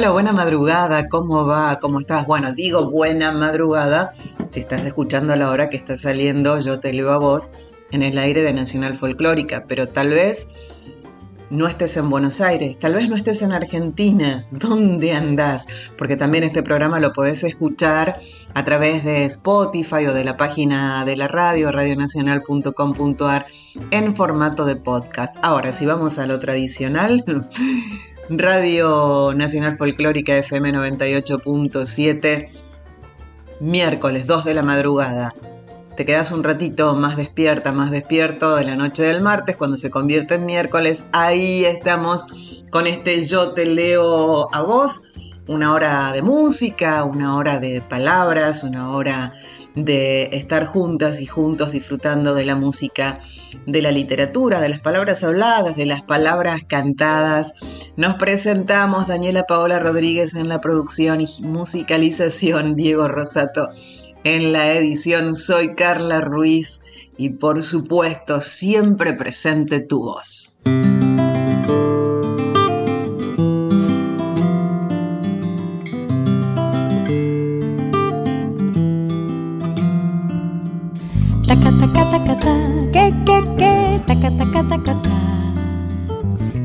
Hola, buena madrugada, ¿cómo va? ¿Cómo estás? Bueno, digo buena madrugada si estás escuchando a la hora que está saliendo Yo te leo a vos en el aire de Nacional Folclórica, pero tal vez no estés en Buenos Aires, tal vez no estés en Argentina. ¿Dónde andás? Porque también este programa lo podés escuchar a través de Spotify o de la página de la radio, radionacional.com.ar, en formato de podcast. Ahora, si vamos a lo tradicional, Radio Nacional Folclórica FM 98.7, miércoles 2 de la madrugada. Te quedas un ratito más despierta, más despierto de la noche del martes, cuando se convierte en miércoles. Ahí estamos con este Yo te leo a vos. Una hora de música, una hora de palabras, una hora de estar juntas y juntos disfrutando de la música, de la literatura, de las palabras habladas, de las palabras cantadas. Nos presentamos Daniela Paola Rodríguez en la producción y musicalización, Diego Rosato en la edición. Soy Carla Ruiz y por supuesto siempre presente tu voz. Taca taca taca ta.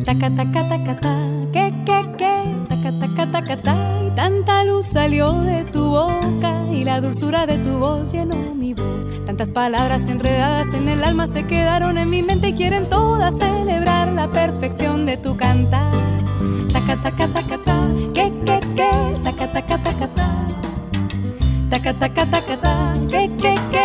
Taca taca taca ta, que que que, taca taca taca ta. Y tanta luz salió de tu boca y la dulzura de tu voz llenó mi voz. Tantas palabras enredadas en el alma se quedaron en mi mente y quieren todas celebrar la perfección de tu cantar. Taca taca taca ta, que que que, taca taca taca ta. Taca taca taca ta, que que que,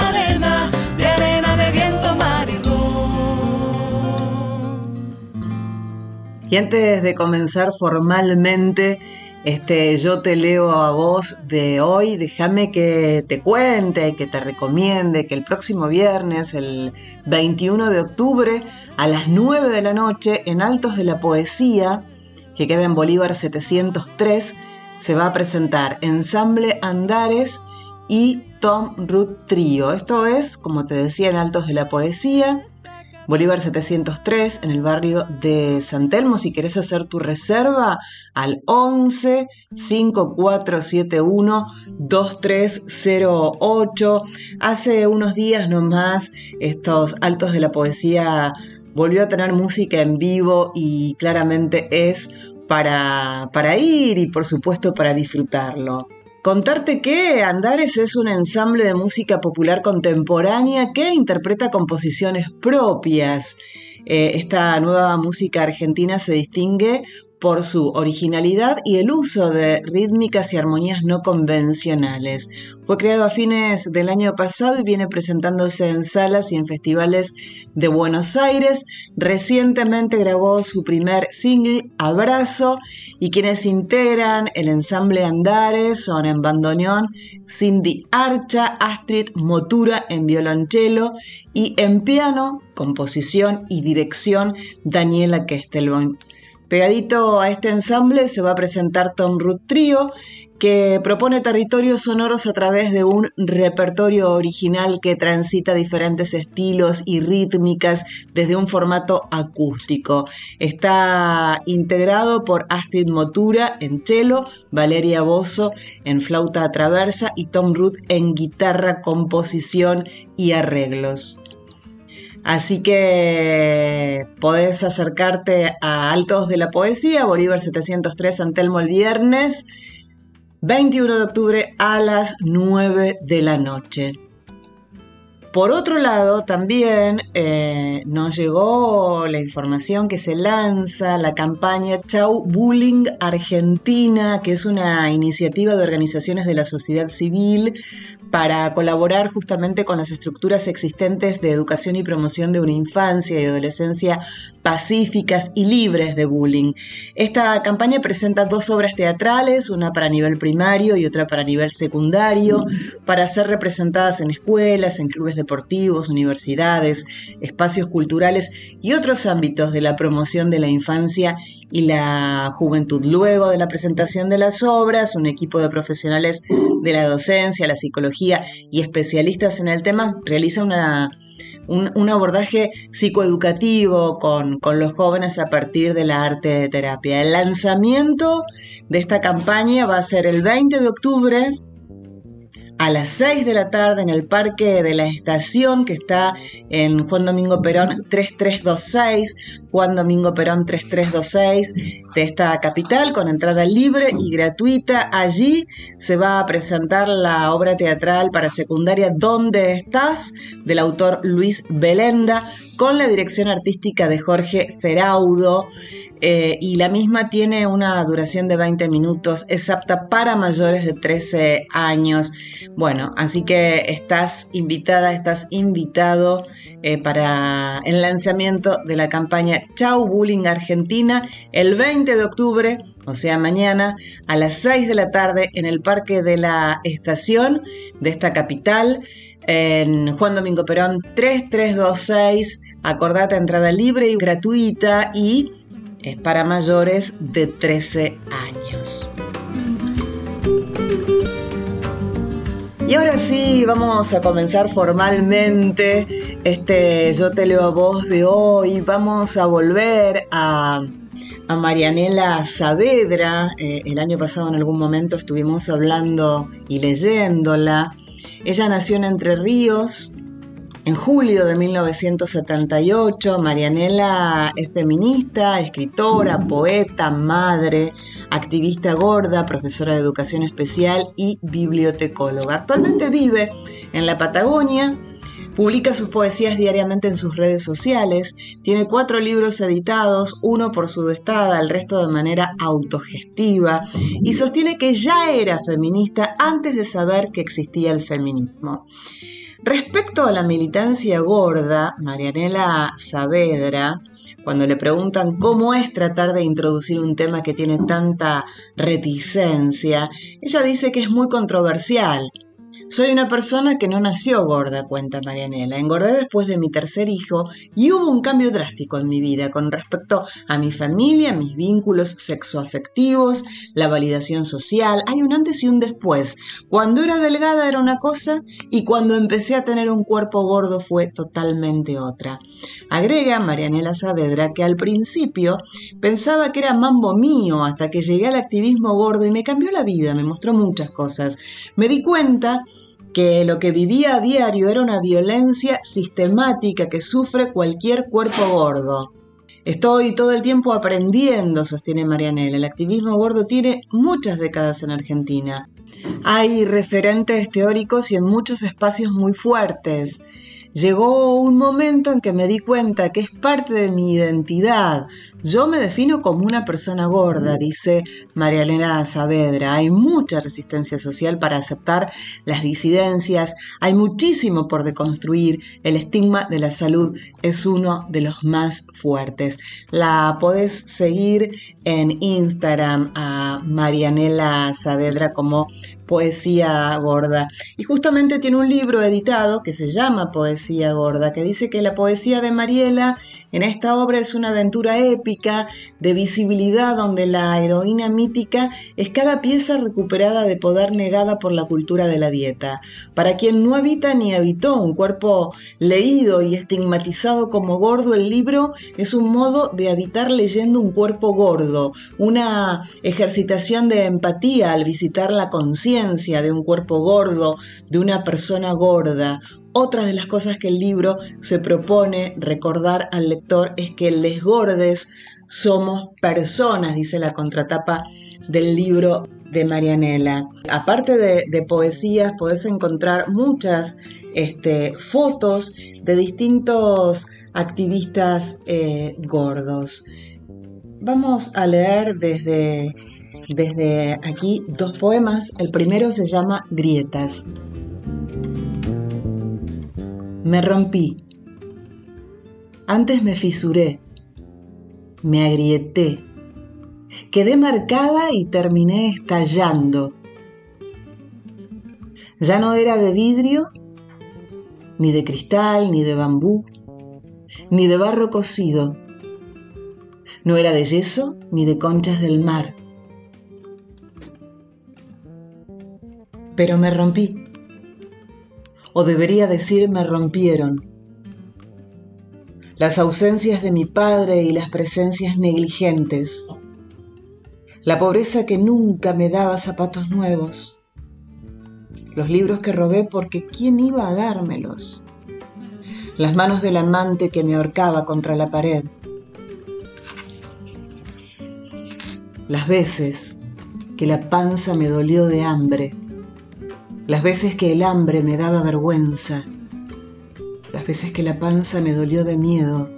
Y antes de comenzar formalmente este Yo te leo a vos de hoy, déjame que te cuente, que te recomiende que el próximo viernes, el 21 de octubre, a las 9 de la noche, en Altos de la Poesía, que queda en Bolívar 703, se va a presentar Ensamble Andares y Tom Root Trío. Esto es, como te decía, en Altos de la Poesía, Bolívar 703, en el barrio de San Telmo. Si querés hacer tu reserva, al 11 5471 2308. Hace unos días nomás, estos Altos de la Poesía volvió a tener música en vivo y claramente es para, para ir y por supuesto para disfrutarlo. Contarte que Andares es un ensamble de música popular contemporánea que interpreta composiciones propias. Eh, esta nueva música argentina se distingue por su originalidad y el uso de rítmicas y armonías no convencionales. Fue creado a fines del año pasado y viene presentándose en salas y en festivales de Buenos Aires. Recientemente grabó su primer single, Abrazo, y quienes integran el ensamble Andares son en bandoneón Cindy Archa, Astrid Motura en violonchelo y en piano, composición y dirección Daniela Kestelbon. Pegadito a este ensamble se va a presentar Tom Root Trio, que propone territorios sonoros a través de un repertorio original que transita diferentes estilos y rítmicas desde un formato acústico. Está integrado por Astrid Motura en cello, Valeria Bozo en flauta traversa y Tom Root en guitarra, composición y arreglos. Así que podés acercarte a Altos de la Poesía, Bolívar 703, Antelmo el viernes 21 de octubre a las 9 de la noche. Por otro lado, también eh, nos llegó la información que se lanza la campaña Chau Bullying Argentina, que es una iniciativa de organizaciones de la sociedad civil para colaborar justamente con las estructuras existentes de educación y promoción de una infancia y adolescencia pacíficas y libres de bullying. Esta campaña presenta dos obras teatrales, una para nivel primario y otra para nivel secundario, para ser representadas en escuelas, en clubes deportivos, universidades, espacios culturales y otros ámbitos de la promoción de la infancia y la juventud. Luego de la presentación de las obras, un equipo de profesionales de la docencia, la psicología y especialistas en el tema realiza un, abordaje psicoeducativo con, con los jóvenes a partir de la arte de terapia. El lanzamiento de esta campaña va a ser el 20 de octubre a las 6 de la tarde en el Parque de la Estación, que está en Juan Domingo Perón 3326, Juan Domingo Perón 3326 de esta capital, con entrada libre y gratuita. Allí se va a presentar la obra teatral para secundaria ¿Dónde estás? del autor Luis Belenda, con la dirección artística de Jorge Feraudo. Eh, y la misma tiene una duración de 20 minutos, es apta para mayores de 13 años. Bueno, así que estás invitada, estás invitado eh, para el lanzamiento de la campaña Chau Bullying Argentina el 20 de octubre, o sea, mañana a las 6 de la tarde en el Parque de la Estación de esta capital en Juan Domingo Perón 3326. Acordate entrada libre y gratuita y es para mayores de 13 años. Y ahora sí, vamos a comenzar formalmente este Yo te leo a voz de hoy. Vamos a volver a, a Marianela Saavedra. Eh, el año pasado en algún momento estuvimos hablando y leyéndola. Ella nació en Entre Ríos, en julio de 1978, Marianela es feminista, escritora, poeta, madre, activista gorda, profesora de educación especial y bibliotecóloga. Actualmente vive en la Patagonia, Publica sus poesías diariamente en sus redes sociales, tiene cuatro libros editados, uno por su destada, el resto de manera autogestiva, y sostiene que ya era feminista antes de saber que existía el feminismo. Respecto a la militancia gorda, Marianela Saavedra, cuando le preguntan cómo es tratar de introducir un tema que tiene tanta reticencia, ella dice que es muy controversial, soy una persona que no nació gorda, cuenta Marianela. Engordé después de mi tercer hijo y hubo un cambio drástico en mi vida con respecto a mi familia, mis vínculos sexoafectivos, la validación social. Hay un antes y un después. Cuando era delgada era una cosa y cuando empecé a tener un cuerpo gordo fue totalmente otra. Agrega Marianela Saavedra que al principio pensaba que era mambo mío hasta que llegué al activismo gordo y me cambió la vida, me mostró muchas cosas. Me di cuenta que lo que vivía a diario era una violencia sistemática que sufre cualquier cuerpo gordo. Estoy todo el tiempo aprendiendo, sostiene Marianela. El activismo gordo tiene muchas décadas en Argentina. Hay referentes teóricos y en muchos espacios muy fuertes. Llegó un momento en que me di cuenta que es parte de mi identidad. Yo me defino como una persona gorda, dice María Elena Saavedra. Hay mucha resistencia social para aceptar las disidencias, hay muchísimo por deconstruir. El estigma de la salud es uno de los más fuertes. La podés seguir en Instagram a Marianela Saavedra como Poesía Gorda. Y justamente tiene un libro editado que se llama Poesía Gorda, que dice que la poesía de Mariela en esta obra es una aventura épica de visibilidad donde la heroína mítica es cada pieza recuperada de poder negada por la cultura de la dieta. Para quien no habita ni habitó un cuerpo leído y estigmatizado como gordo, el libro es un modo de habitar leyendo un cuerpo gordo, una ejercitación de empatía al visitar la conciencia de un cuerpo gordo, de una persona gorda, Otra de las cosas que el libro se propone recordar al lector es que les gordes somos personas, dice la contratapa del libro de Marianela. Aparte de, poesías, podés encontrar muchas este, fotos de distintos activistas eh, gordos. Vamos a leer desde, desde aquí dos poemas. El primero se llama Grietas. Me rompí. Antes me fisuré. Me agrieté. Quedé marcada y terminé estallando. Ya no era de vidrio, ni de cristal, ni de bambú, ni de barro cocido no era de yeso ni de conchas del mar. Pero me rompí. O debería decir me rompieron. Las ausencias de mi padre y las presencias negligentes. La pobreza que nunca me daba zapatos nuevos. Los libros que robé porque ¿quién iba a dármelos? Las manos del amante que me ahorcaba contra la pared las veces que la panza me dolió de hambre, las veces que el hambre me daba vergüenza, las veces que la panza me dolió de miedo,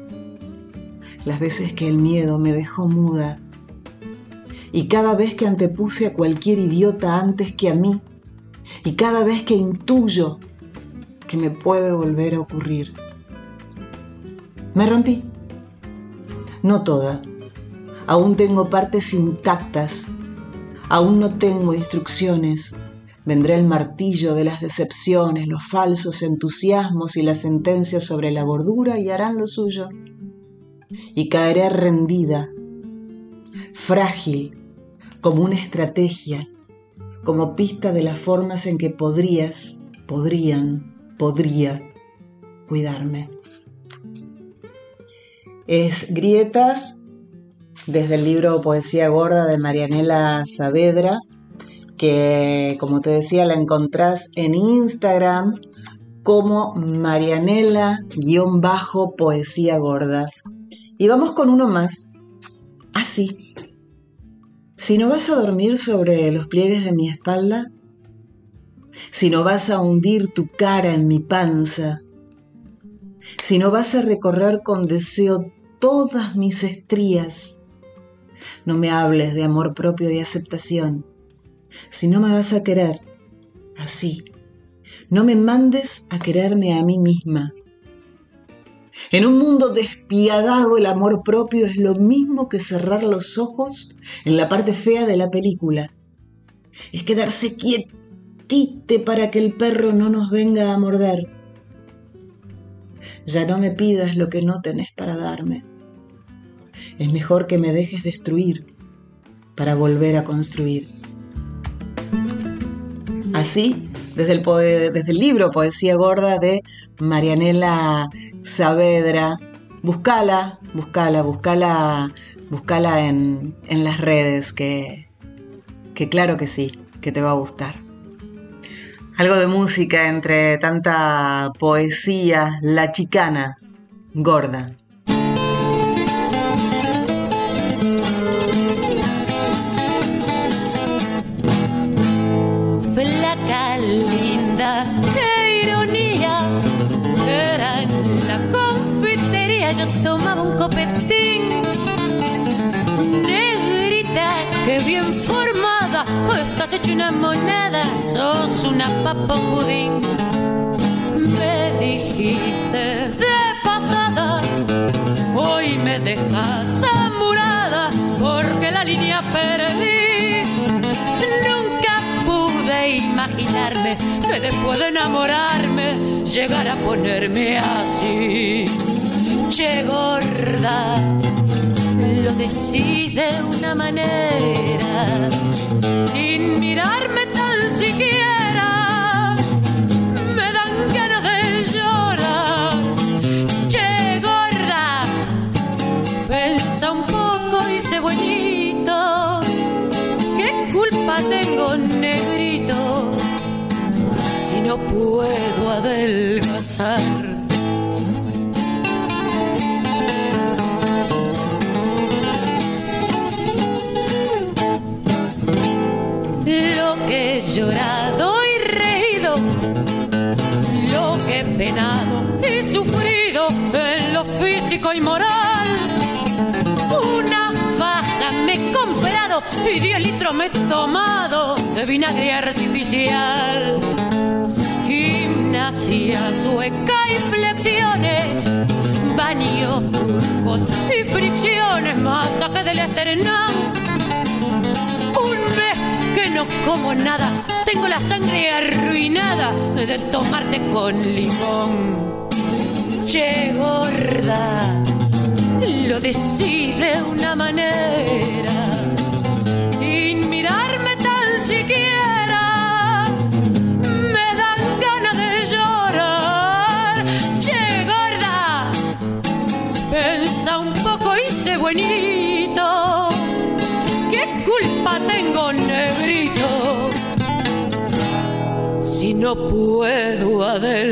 las veces que el miedo me dejó muda, y cada vez que antepuse a cualquier idiota antes que a mí, y cada vez que intuyo que me puede volver a ocurrir. Me rompí. No toda, Aún tengo partes intactas. Aún no tengo instrucciones. Vendrá el martillo de las decepciones, los falsos entusiasmos y las sentencias sobre la gordura y harán lo suyo. Y caeré rendida, frágil, como una estrategia, como pista de las formas en que podrías, podrían, podría cuidarme. Es grietas desde el libro Poesía Gorda de Marianela Saavedra, que como te decía la encontrás en Instagram como Marianela-poesía gorda. Y vamos con uno más. Así. Si no vas a dormir sobre los pliegues de mi espalda, si no vas a hundir tu cara en mi panza, si no vas a recorrer con deseo todas mis estrías, no me hables de amor propio y aceptación. Si no me vas a querer, así, no me mandes a quererme a mí misma. En un mundo despiadado el amor propio es lo mismo que cerrar los ojos en la parte fea de la película. Es quedarse quietite para que el perro no nos venga a morder. Ya no me pidas lo que no tenés para darme. Es mejor que me dejes destruir para volver a construir. Así, desde el, libro Poesía Gorda de Marianela Saavedra, buscala, buscala, buscala, buscala en, en las redes, que, que claro que sí, que te va a gustar. Algo de música entre tanta poesía, la chicana, gorda. Bien formada, estás hecho una moneda, sos una papa budín. Me dijiste de pasada, hoy me dejas amurada, porque la línea perdí imaginarme que después de enamorarme llegar a ponerme así. Che gorda, lo decide de una manera, sin mirarme tan siquiera, me dan ganas de llorar. Che gorda, pensa un poco y sé bonito, ¿qué culpa tengo? no puedo adelgazar. Penado y sufrido en lo físico y moral. Una faja me he comprado y 10 litros me he tomado de vinagre artificial. Gimnasia sueca y flexiones, baños turcos y fricciones, masaje del esternón. Un mes que no como nada, tengo la sangre arruinada de tomarte con limón. Che gorda, lo decide una manera, sin mirarme tan siquiera. No puedo adelgazar.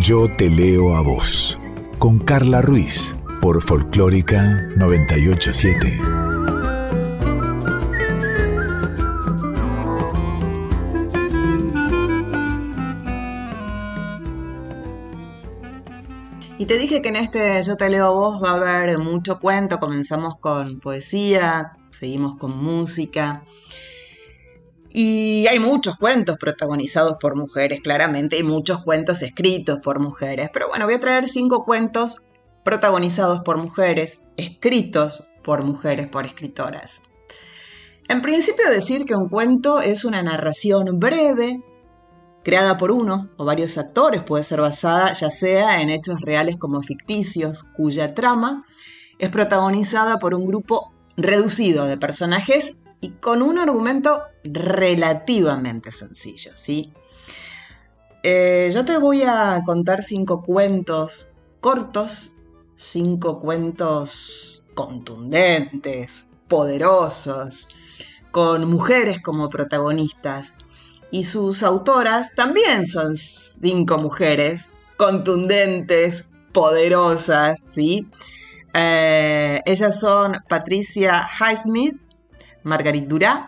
Yo te leo a vos, con Carla Ruiz, por Folclórica 987. Yo te leo vos va a haber mucho cuento. Comenzamos con poesía, seguimos con música. Y hay muchos cuentos protagonizados por mujeres, claramente, y muchos cuentos escritos por mujeres. Pero bueno, voy a traer cinco cuentos protagonizados por mujeres, escritos por mujeres, por escritoras. En principio decir que un cuento es una narración breve, creada por uno o varios actores, puede ser basada ya sea en hechos reales como ficticios, cuya trama es protagonizada por un grupo reducido de personajes y con un argumento relativamente sencillo, ¿sí? Eh, yo te voy a contar cinco cuentos cortos, cinco cuentos contundentes, poderosos, con mujeres como protagonistas. Y sus autoras también son cinco mujeres contundentes, poderosas, ¿sí? Eh, ellas son Patricia Highsmith, Margarit Duras,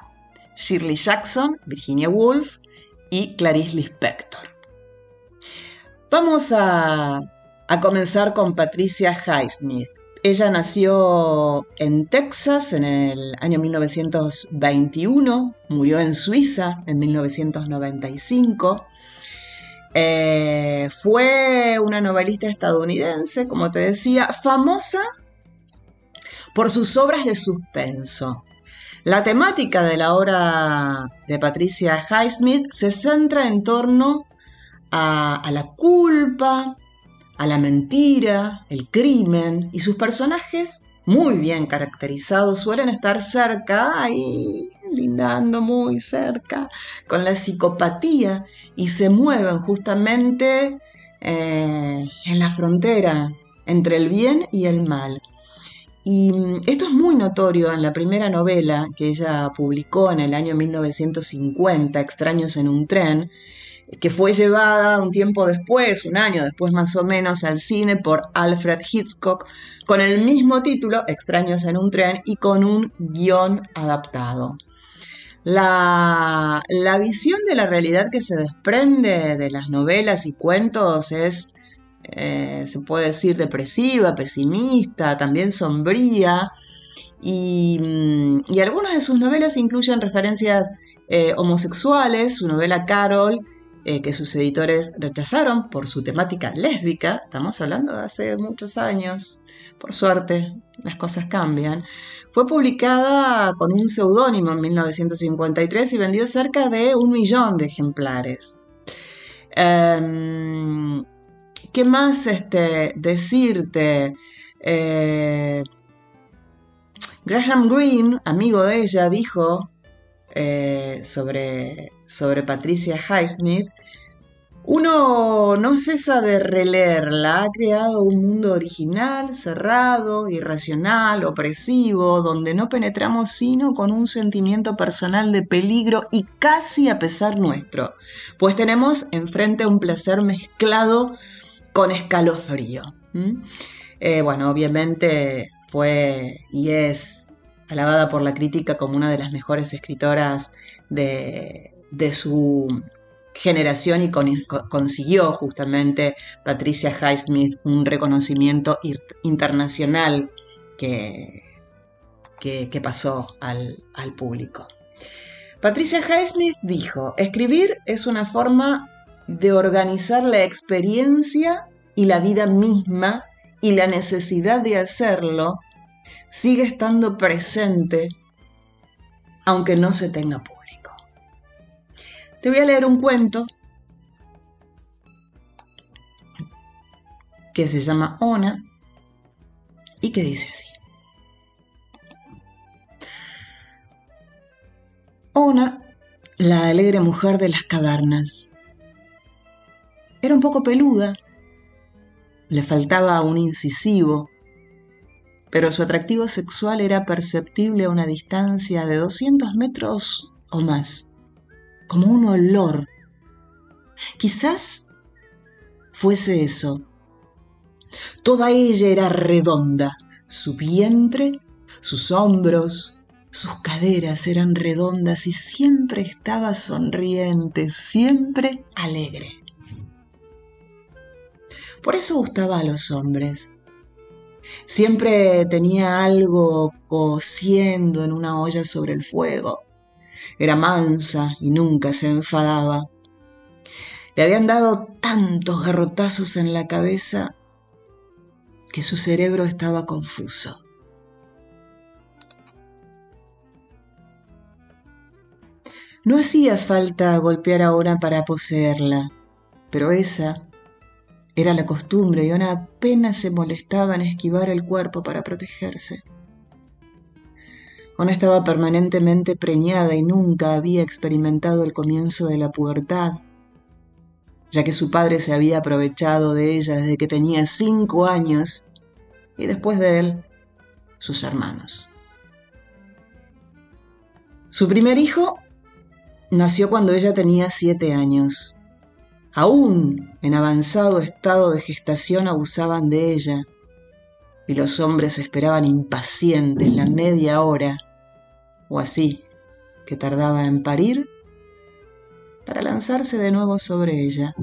Shirley Jackson, Virginia Woolf y Clarice Lispector. Vamos a, a comenzar con Patricia Highsmith. Ella nació en Texas en el año 1921, murió en Suiza en 1995. Eh, fue una novelista estadounidense, como te decía, famosa por sus obras de suspenso. La temática de la obra de Patricia Highsmith se centra en torno a, a la culpa, a la mentira, el crimen, y sus personajes, muy bien caracterizados, suelen estar cerca, ahí lindando muy cerca, con la psicopatía, y se mueven justamente eh, en la frontera entre el bien y el mal. Y mm, esto es muy notorio en la primera novela que ella publicó en el año 1950, Extraños en un tren, que fue llevada un tiempo después, un año después más o menos, al cine por Alfred Hitchcock, con el mismo título, Extraños en un tren, y con un guion adaptado. La, la visión de la realidad que se desprende de las novelas y cuentos es, eh, se puede decir, depresiva, pesimista, también sombría. Y, mm, y algunas de sus novelas incluyen referencias eh, homosexuales. Su novela Carol eh, que sus editores rechazaron por su temática lésbica, estamos hablando de hace muchos años, por suerte las cosas cambian, fue publicada con un seudónimo en 1953 y vendió cerca de un millón de ejemplares. Em, ¿Qué más este, decirte? Eh, Graham Greene, amigo de ella, dijo eh, sobre, sobre Patricia Highsmith, Uno no cesa de releerla, ha creado un mundo original, cerrado, irracional, opresivo, donde no penetramos sino con un sentimiento personal de peligro y casi a pesar nuestro, pues tenemos enfrente un placer mezclado con escalofrío. Eh, bueno, obviamente fue y es alabada por la crítica como una de las mejores escritoras de, de su generación y consiguió justamente Patricia Highsmith un reconocimiento internacional que, que, pasó al, al público. Patricia Highsmith dijo, escribir es una forma de organizar la experiencia y la vida misma y la necesidad de hacerlo sigue estando presente aunque no se tenga público. Te voy a leer un cuento que se llama Ona y que dice así. Ona, la alegre mujer de las cavernas, era un poco peluda, le faltaba un incisivo, pero su atractivo sexual era perceptible a una distancia de 200 metros o más como un olor. Quizás fuese eso. Toda ella era redonda, su vientre, sus hombros, sus caderas eran redondas y siempre estaba sonriente, siempre alegre. Por eso gustaba a los hombres. Siempre tenía algo cociendo en una olla sobre el fuego. Era mansa y nunca se enfadaba. Le habían dado tantos garrotazos en la cabeza que su cerebro estaba confuso. No hacía falta golpear ahora para poseerla, pero esa era la costumbre y una apenas se molestaba en esquivar el cuerpo para protegerse. Ona estaba permanentemente preñada y nunca había experimentado el comienzo de la pubertad, ya que su padre se había aprovechado de ella desde que tenía cinco años y después de él, sus hermanos. Su primer hijo nació cuando ella tenía siete años. Aún en avanzado estado de gestación abusaban de ella y los hombres esperaban impacientes la media hora o así, que tardaba en parir, para lanzarse de nuevo sobre ella.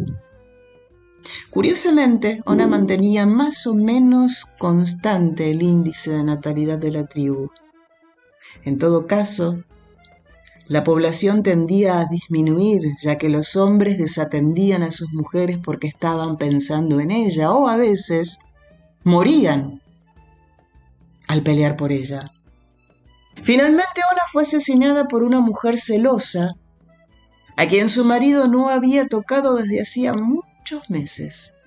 Curiosamente, Ona mantenía más o menos constante el índice de natalidad de la tribu. En todo caso, la población tendía a disminuir, ya que los hombres desatendían a sus mujeres porque estaban pensando en ella, o a veces morían al pelear por ella. Finalmente Ona fue asesinada por una mujer celosa, a quien su marido no había tocado desde hacía muchos meses.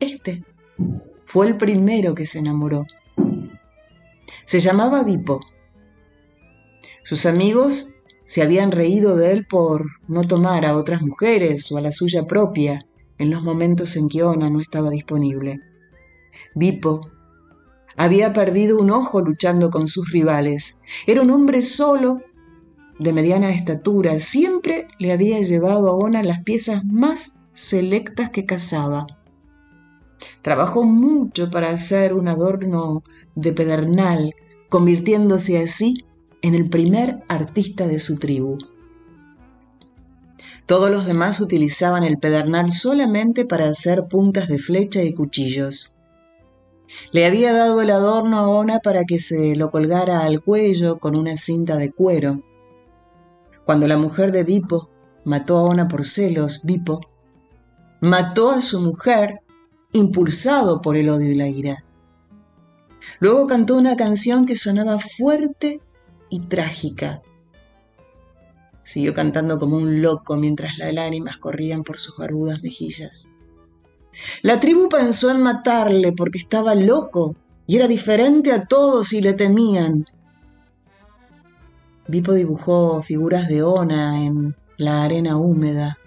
Este fue el primero que se enamoró. Se llamaba Vipo. Sus amigos se habían reído de él por no tomar a otras mujeres o a la suya propia en los momentos en que Ona no estaba disponible. Vipo había perdido un ojo luchando con sus rivales. Era un hombre solo, de mediana estatura. Siempre le había llevado a Ona las piezas más selectas que cazaba. Trabajó mucho para hacer un adorno de pedernal, convirtiéndose así en el primer artista de su tribu. Todos los demás utilizaban el pedernal solamente para hacer puntas de flecha y cuchillos. Le había dado el adorno a Ona para que se lo colgara al cuello con una cinta de cuero. Cuando la mujer de Vipo mató a Ona por celos, Vipo mató a su mujer impulsado por el odio y la ira. Luego cantó una canción que sonaba fuerte y trágica. Siguió cantando como un loco mientras las lágrimas corrían por sus barbudas mejillas. La tribu pensó en matarle porque estaba loco y era diferente a todos y le temían. Vipo dibujó figuras de Ona en la arena húmeda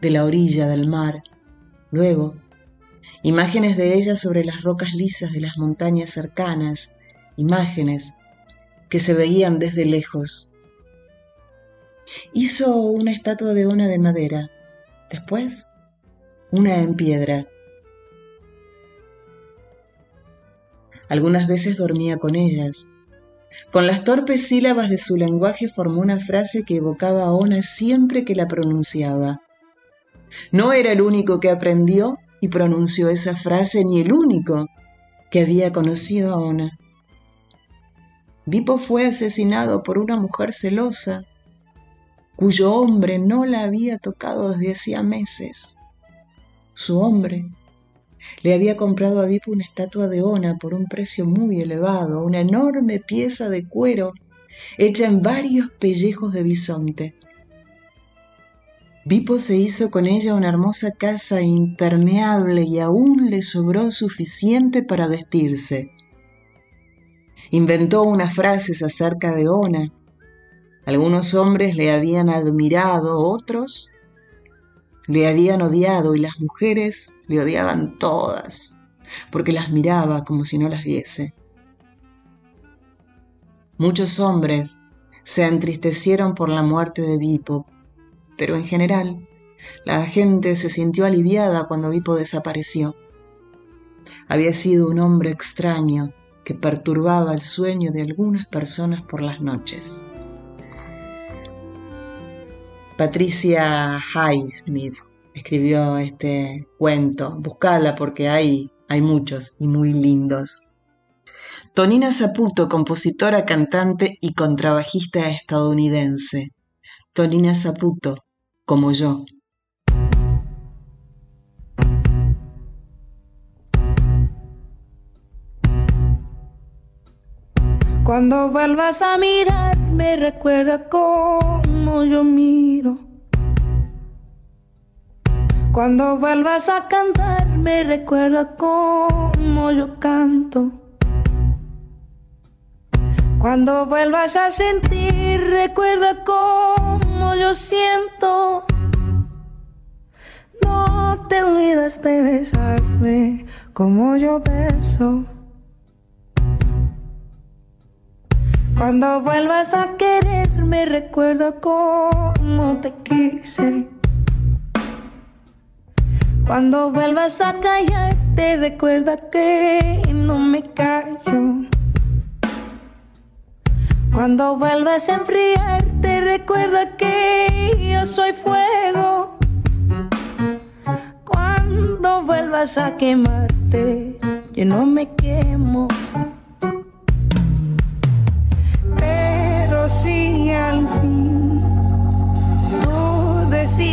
de la orilla del mar. Luego, imágenes de ella sobre las rocas lisas de las montañas cercanas, imágenes que se veían desde lejos. Hizo una estatua de ona de madera, después una en piedra. Algunas veces dormía con ellas. Con las torpes sílabas de su lenguaje formó una frase que evocaba a Ona siempre que la pronunciaba. No era el único que aprendió y pronunció esa frase, ni el único que había conocido a Ona. Vipo fue asesinado por una mujer celosa, cuyo hombre no la había tocado desde hacía meses. Su hombre le había comprado a Vipo una estatua de Ona por un precio muy elevado, una enorme pieza de cuero hecha en varios pellejos de bisonte. Vipo se hizo con ella una hermosa casa impermeable y aún le sobró suficiente para vestirse. Inventó unas frases acerca de Ona. Algunos hombres le habían admirado, otros le habían odiado y las mujeres le odiaban todas, porque las miraba como si no las viese. Muchos hombres se entristecieron por la muerte de Vipo, pero en general la gente se sintió aliviada cuando Vipo desapareció. Había sido un hombre extraño que perturbaba el sueño de algunas personas por las noches. Patricia Highsmith escribió este cuento. Buscala porque hay, hay muchos y muy lindos. Tonina Saputo, compositora, cantante y contrabajista estadounidense. Tonina Saputo, como yo. Cuando vuelvas a mirarme, recuerda cómo yo miro. Cuando vuelvas a cantarme, recuerda cómo yo canto. Cuando vuelvas a sentir, recuerda cómo yo siento. No te olvides de besarme como yo beso. Cuando vuelvas a quererme, recuerda cómo te quise. Cuando vuelvas a callarte, recuerda que no me callo. Cuando vuelvas a enfriarte, recuerda que yo soy fuego. Cuando vuelvas a quemarte, yo no me quemo.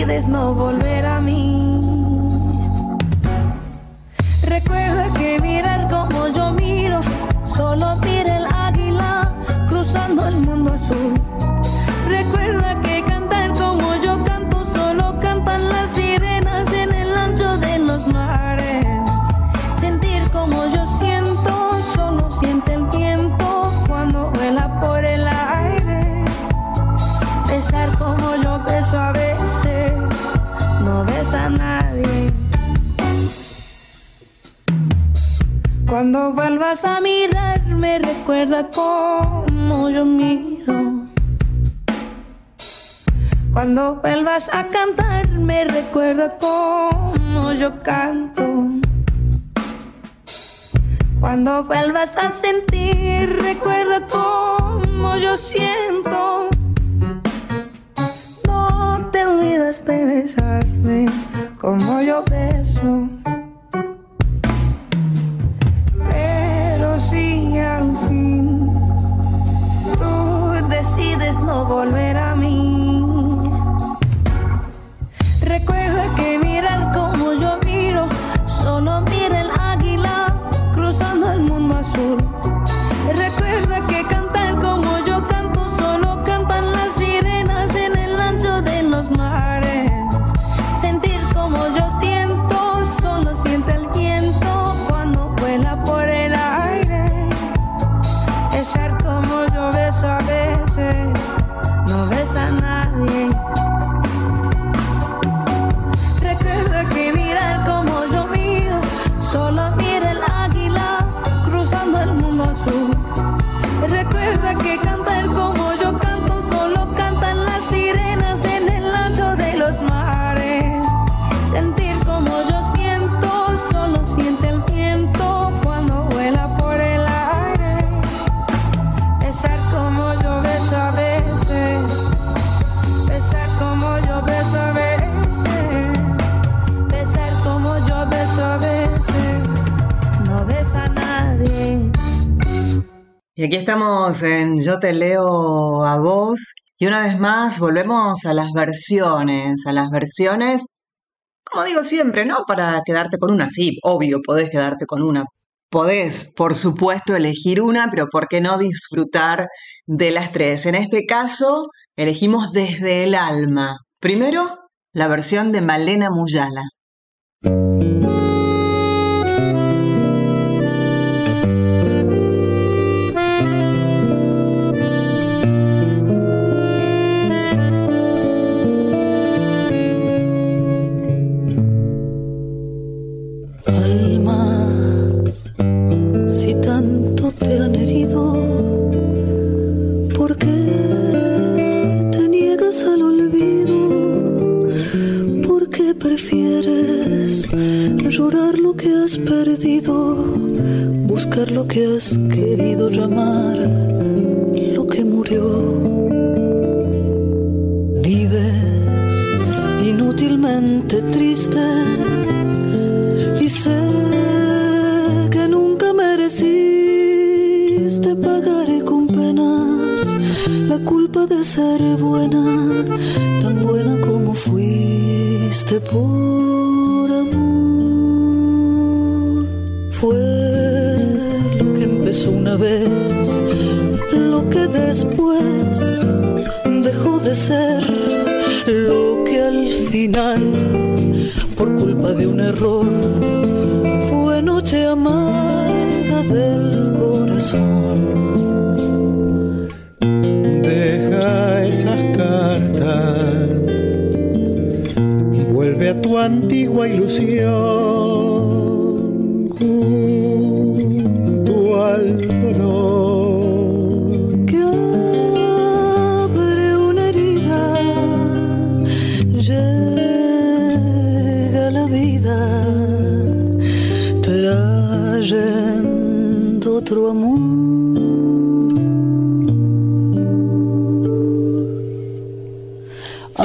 No volver a mí. Recuerda que mirar como yo miro, solo mira el águila cruzando el mundo azul. Cuando vuelvas a mirarme, recuerda cómo yo miro. Cuando vuelvas a cantarme, recuerda cómo yo canto. Cuando vuelvas a sentir, recuerda cómo yo siento. No te olvides de besarme como yo beso. Decides no estamos en Yo te leo a vos. Y una vez más volvemos a las versiones, a las versiones, como digo siempre, ¿no? Para quedarte con una, sí, obvio, podés quedarte con una. Podés, por supuesto, elegir una, pero ¿por qué no disfrutar de las tres? En este caso, elegimos desde el alma. Primero, la versión de Malena Muyala. Que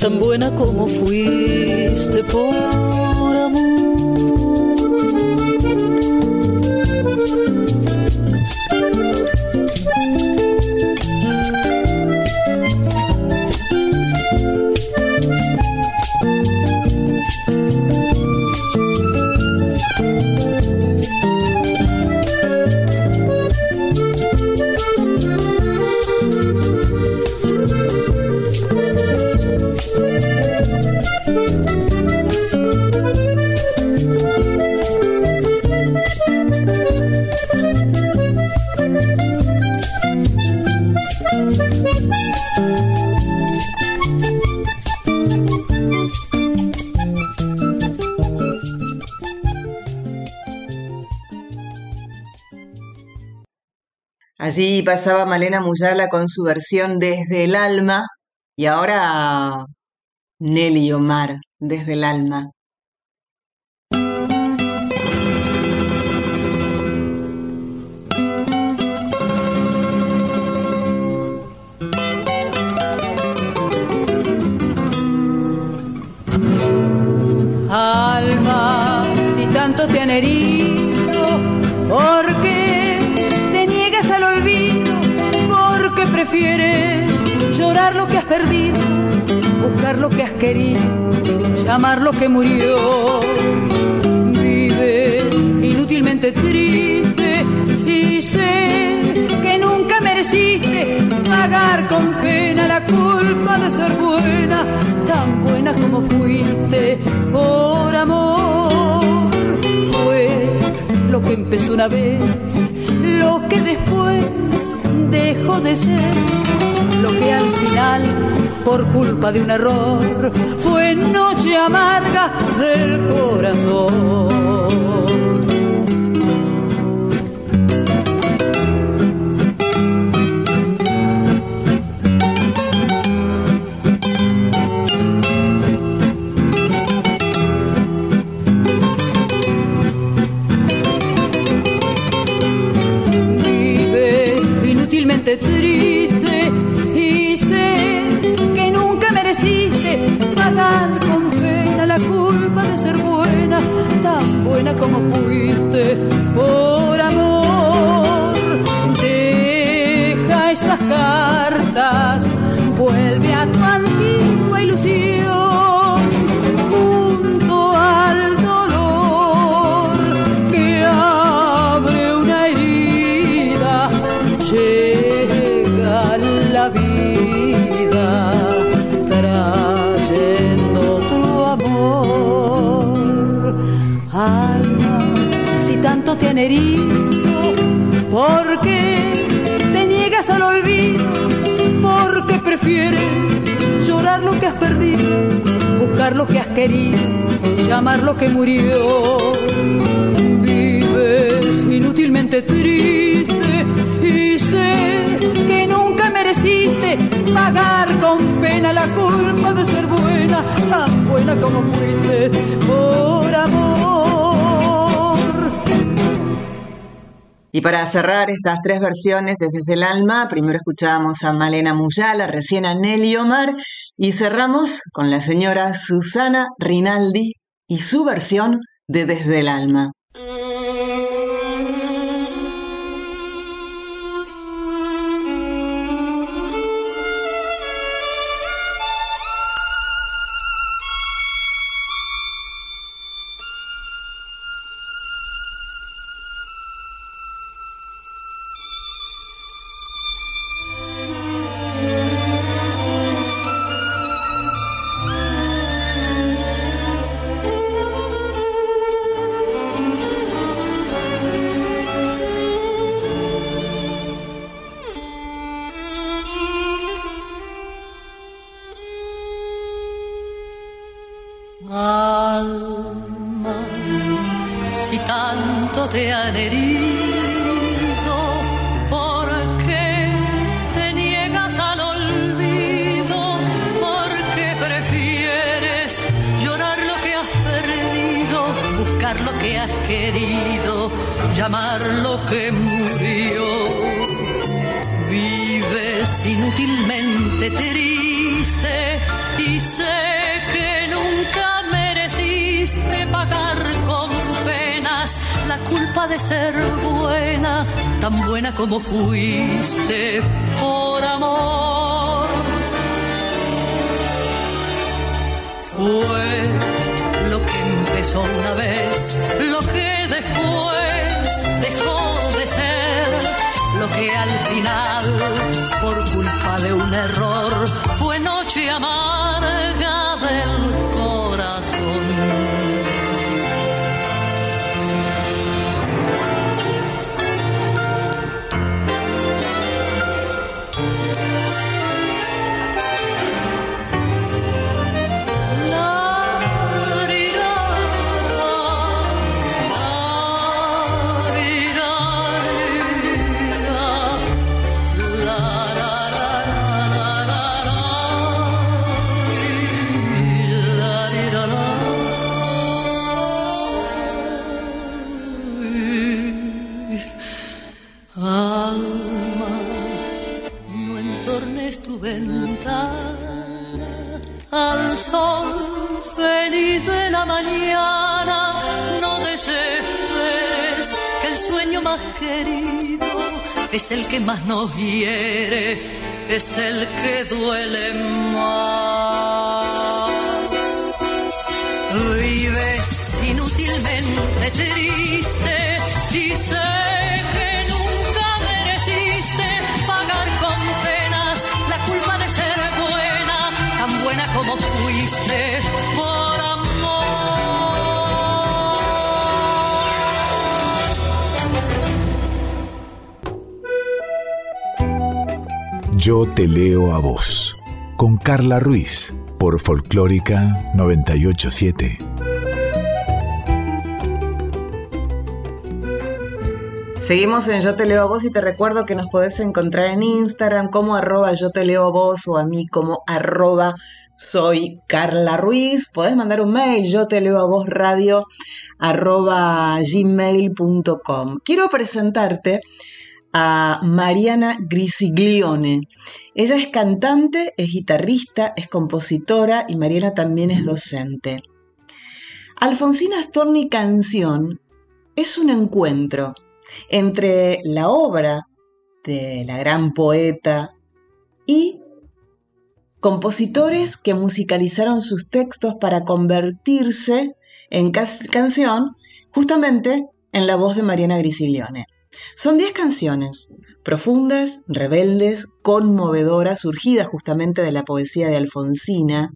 tan buena como fuiste por Allí pasaba Malena Muyala con su versión Desde el alma y ahora Nelly Omar, Desde el alma. Alma, si tanto te han prefieres llorar lo que has perdido, buscar lo que has querido, llamar lo que murió. Vives inútilmente triste y sé que nunca mereciste pagar con pena la culpa de ser buena, tan buena como fuiste por amor. Fue lo que empezó una vez, lo que después dejó de ser lo que al final, por culpa de un error, fue noche amarga del corazón. Te han herido, ¿por qué te niegas al olvido? Porque prefieres llorar lo que has perdido, buscar lo que has querido, llamar lo que murió. Vives inútilmente triste y sé que nunca mereciste pagar con pena la culpa de ser buena, tan buena como fuiste por amor. Y para cerrar estas tres versiones de Desde el Alma, primero escuchábamos a Malena Muyala, recién a Nelly Omar, y cerramos con la señora Susana Rinaldi y su versión de Desde el Alma. Si tanto te han herido, ¿por qué te niegas al olvido? ¿Por qué prefieres llorar lo que has perdido, buscar lo que has querido, llamar lo que murió? Vives inútilmente triste y sé mereciste pagar con penas la culpa de ser buena, tan buena como fuiste por amor. Fue lo que empezó una vez, lo que después dejó de ser, lo que al final, por culpa de un error, fue noche amarga la mañana. No desesperes que el sueño más querido es el que más nos hiere, es el que duele más. Vives inútilmente triste Yo te leo a vos. Con Carla Ruiz. Por Folclórica 987. Seguimos en Yo Te Leo a Vos y te recuerdo que nos podés encontrar en Instagram como arroba Yo Te Leo a Vos o a mí como arroba soy Carla Ruiz. Podés mandar un mail, yo te leo a vos radio arroba gmail.com. Quiero presentarte a Mariana Grisiglione. Ella es cantante, es guitarrista, es compositora y Mariana también es docente. Alfonsina Storni Canción es un encuentro entre la obra de la gran poeta y compositores que musicalizaron sus textos para convertirse en canción justamente en la voz de Mariana Grisiglione. Son 10 canciones, profundas, rebeldes, conmovedoras, surgidas justamente de la poesía de Alfonsina,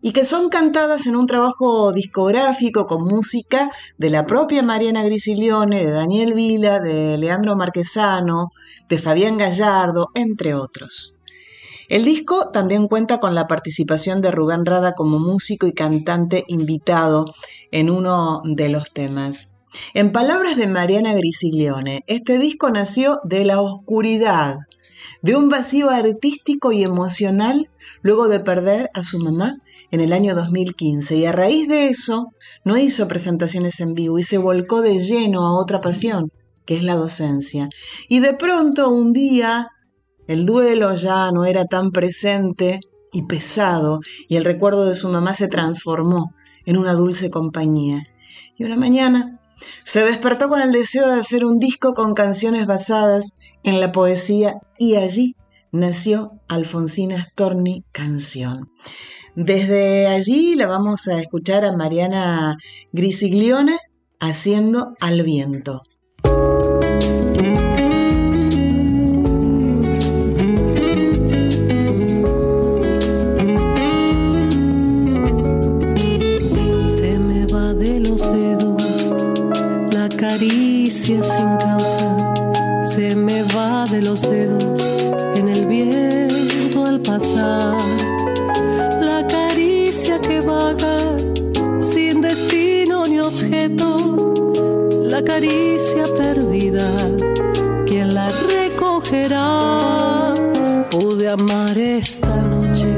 y que son cantadas en un trabajo discográfico con música de la propia Mariana Grisiglione, de Daniel Vila, de Leandro Marquesano, de Fabián Gallardo, entre otros. El disco también cuenta con la participación de Rubén Rada como músico y cantante invitado en uno de los temas. En palabras de Mariana Grisiglione, este disco nació de la oscuridad, de un vacío artístico y emocional luego de perder a su mamá en el año 2015 y a raíz de eso no hizo presentaciones en vivo y se volcó de lleno a otra pasión, que es la docencia. Y de pronto un día el duelo ya no era tan presente y pesado y el recuerdo de su mamá se transformó en una dulce compañía. Y una mañana se despertó con el deseo de hacer un disco con canciones basadas en la poesía y allí nació Alfonsina Storni Canción. Desde allí la vamos a escuchar a Mariana Grisiglione haciendo Al viento. Sin causa se me va de los dedos en el viento al pasar. La caricia que vaga sin destino ni objeto, la caricia perdida, quien la recogerá? Pude amar esta noche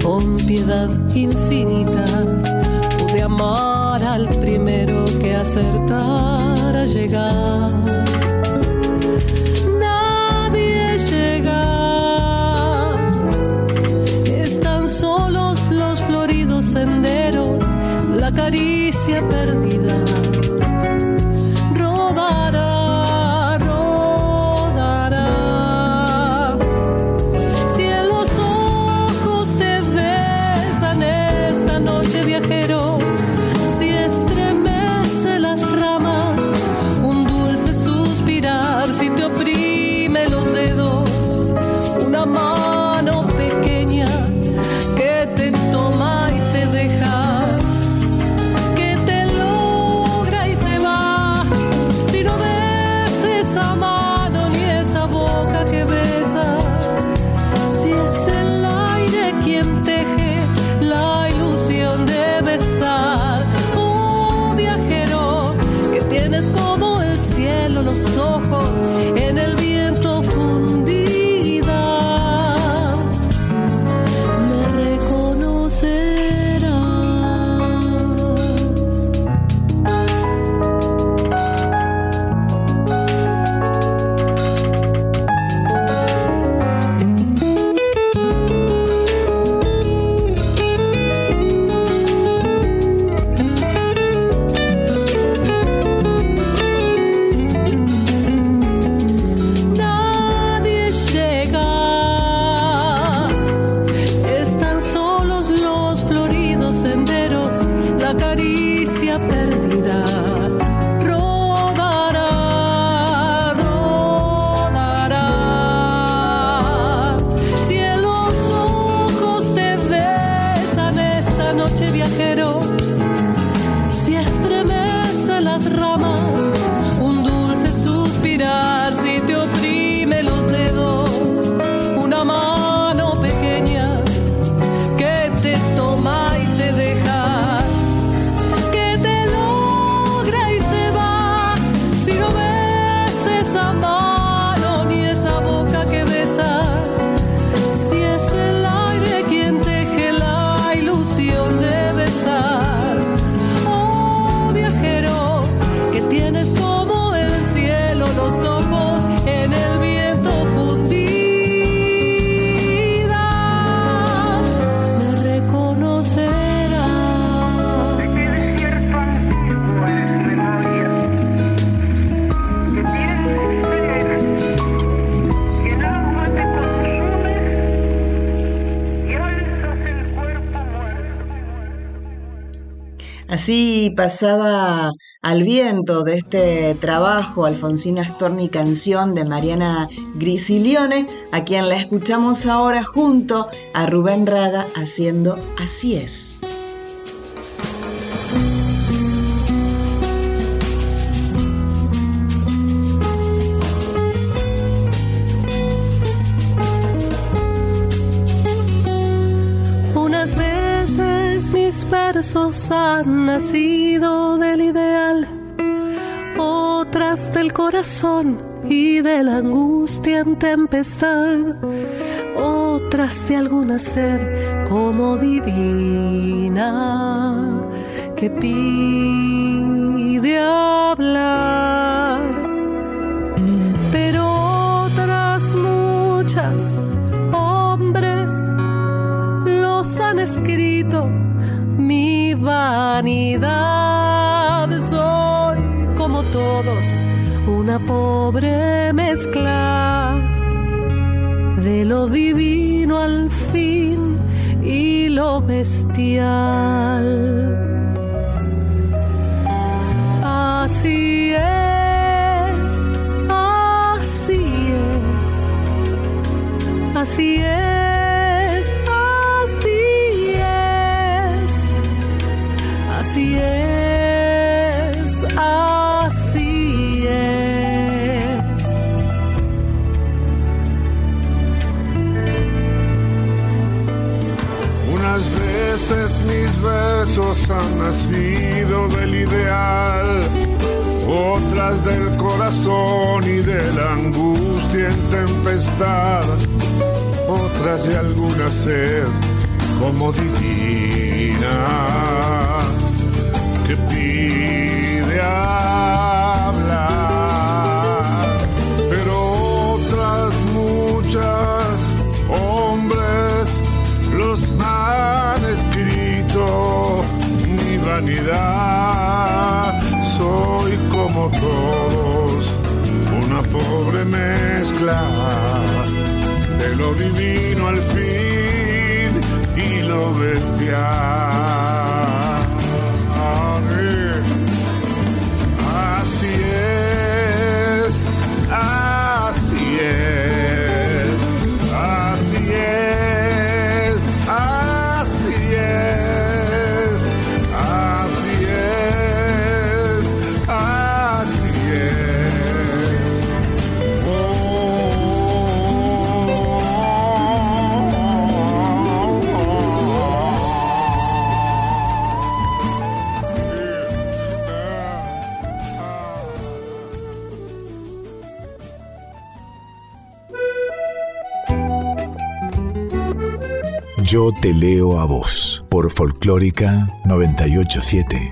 con piedad infinita, pude amar al primero acertar llegar. Así pasaba al viento de este trabajo Alfonsina Storni canción de Mariana Grisilione, a quien la escuchamos ahora junto a Rubén Rada haciendo Así es. Versos han nacido del ideal, otras del corazón y de la angustia en tempestad, otras de alguna sed como divina que pide hablar. Pobre mezcla de lo divino al fin y lo bestial. Así es, así es, así es. Han nacido del ideal, otras del corazón y de la angustia en tempestad, otras de alguna sed como divina que pide Yo te leo a vos por Folclórica 987.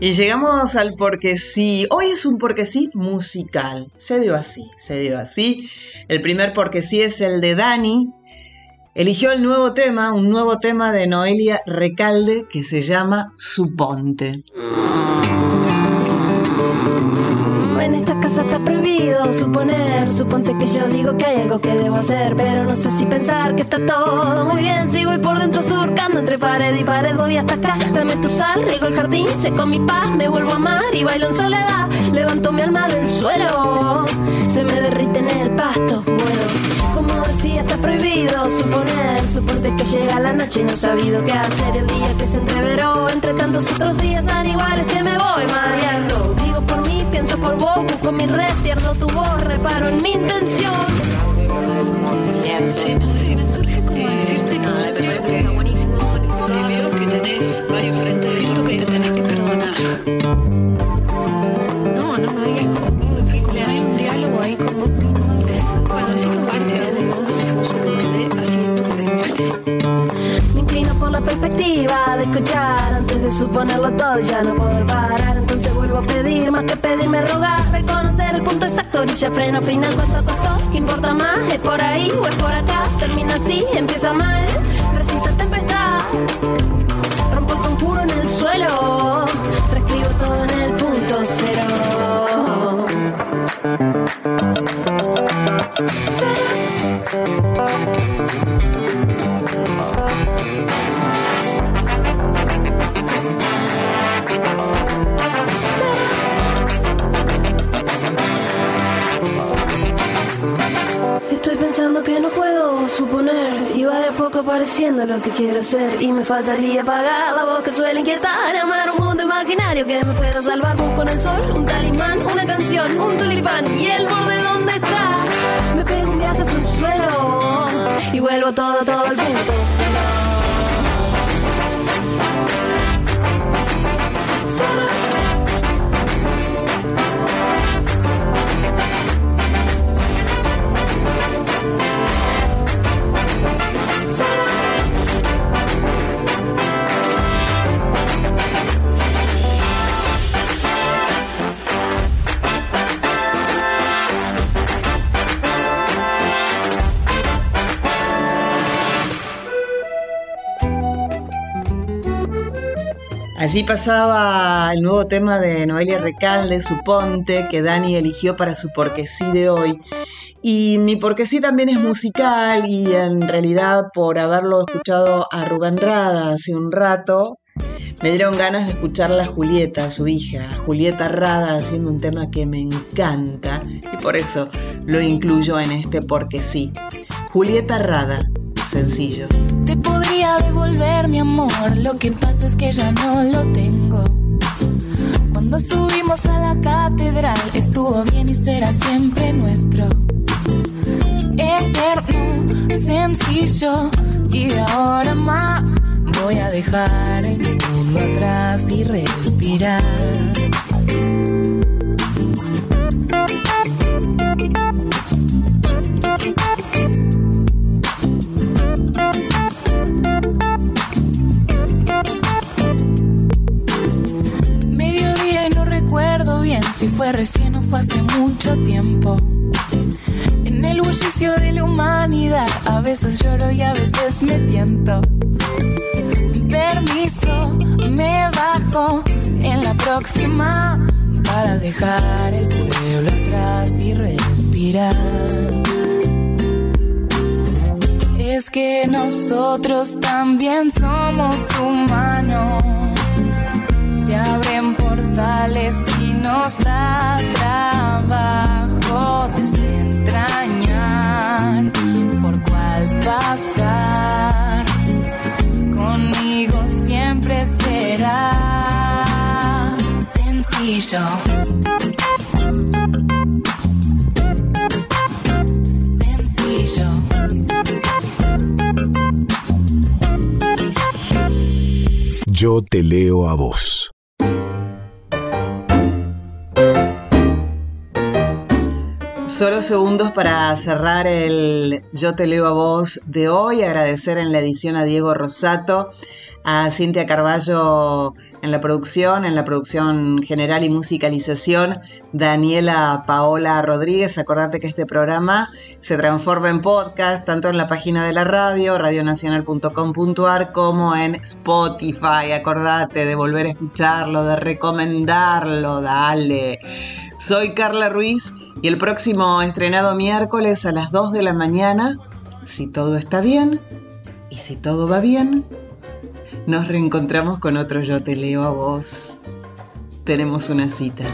Y llegamos al porque sí. Hoy es un porque sí musical. Se dio así, se dio así. El primer porque sí es el de Dani. Eligió el nuevo tema, un nuevo tema de Noelia Recalde que se llama Suponte. En suponer. Suponte que yo digo que hay algo que debo hacer, pero no sé si pensar que está todo muy bien. Si voy por dentro surcando entre pared y pared, voy hasta acá. Dame tu sal, riego el jardín, seco mi paz, me vuelvo a amar y bailo en soledad. Levanto mi alma del suelo, se me derrite en el pasto. Bueno, como decía, está prohibido suponer. Suponte que llega la noche y no he sabido qué hacer. El día que se entreveró entre tantos otros días tan iguales que me voy mareando por vos, busco mi red, pierdo tu voz, reparo en mi intención. Decirte que. No, no me un diálogo ahí con conversa de Me inclino por la perspectiva de escuchar antes de suponerlo todo ya no poder parar vuelvo a pedir, más que pedirme rogar, reconocer el punto exacto, orilla, freno, final, cuánto costó, ¿qué importa más? ¿Es por ahí o es por acá? Termina así, empieza mal, precisa tempestad, rompo el conjuro en el suelo, reescribo todo en el punto cero. Pensando que no puedo suponer. Y va de poco apareciendo lo que quiero ser. Y me faltaría apagar la voz que suele inquietar. Armar un mundo imaginario que me pueda salvar. Busco en el sol un talismán una canción un tulipán. Y el borde donde está me pego un viaje al subsuelo. Y vuelvo todo todo el punto. Allí pasaba el nuevo tema de Noelia Recalde, Suponte, que Dani eligió para su porque sí de hoy. Y mi porque sí también es musical y en realidad por haberlo escuchado a Rubén Rada hace un rato, me dieron ganas de escuchar a Julieta, su hija, Julieta Rada, haciendo un tema que me encanta y por eso lo incluyo en este porque sí. Julieta Rada, sencillo. Devolver mi amor, lo que pasa es que ya no lo tengo. Cuando subimos a la catedral estuvo bien y será siempre nuestro. Eterno, sencillo y ahora más voy a dejar el mundo atrás y respirar. Si fue recién o fue hace mucho tiempo. En el bullicio de la humanidad, a veces lloro y a veces me tiento. Permiso, me bajo en la próxima para dejar el pueblo atrás y respirar. Es que nosotros también somos humanos. Se abren portales y nos da trabajo desentrañar por cuál pasar. Conmigo siempre será. Sencillo. Yo te leo a vos. Solo segundos para cerrar el Yo te leo a vos de hoy. Agradecer en la edición a Diego Rosato, a Cintia Carballo en la producción, en la producción general y musicalización, Daniela Paola Rodríguez. Acordate que este programa se transforma en podcast, tanto en la página de la radio, radionacional.com.ar, como en Spotify. Acordate de volver a escucharlo, de recomendarlo, dale. Soy Carla Ruiz y el próximo estrenado miércoles a las 2 de la mañana, si todo está bien y si todo va bien, nos reencontramos con otro Yo Te Leo a Vos. Tenemos una cita.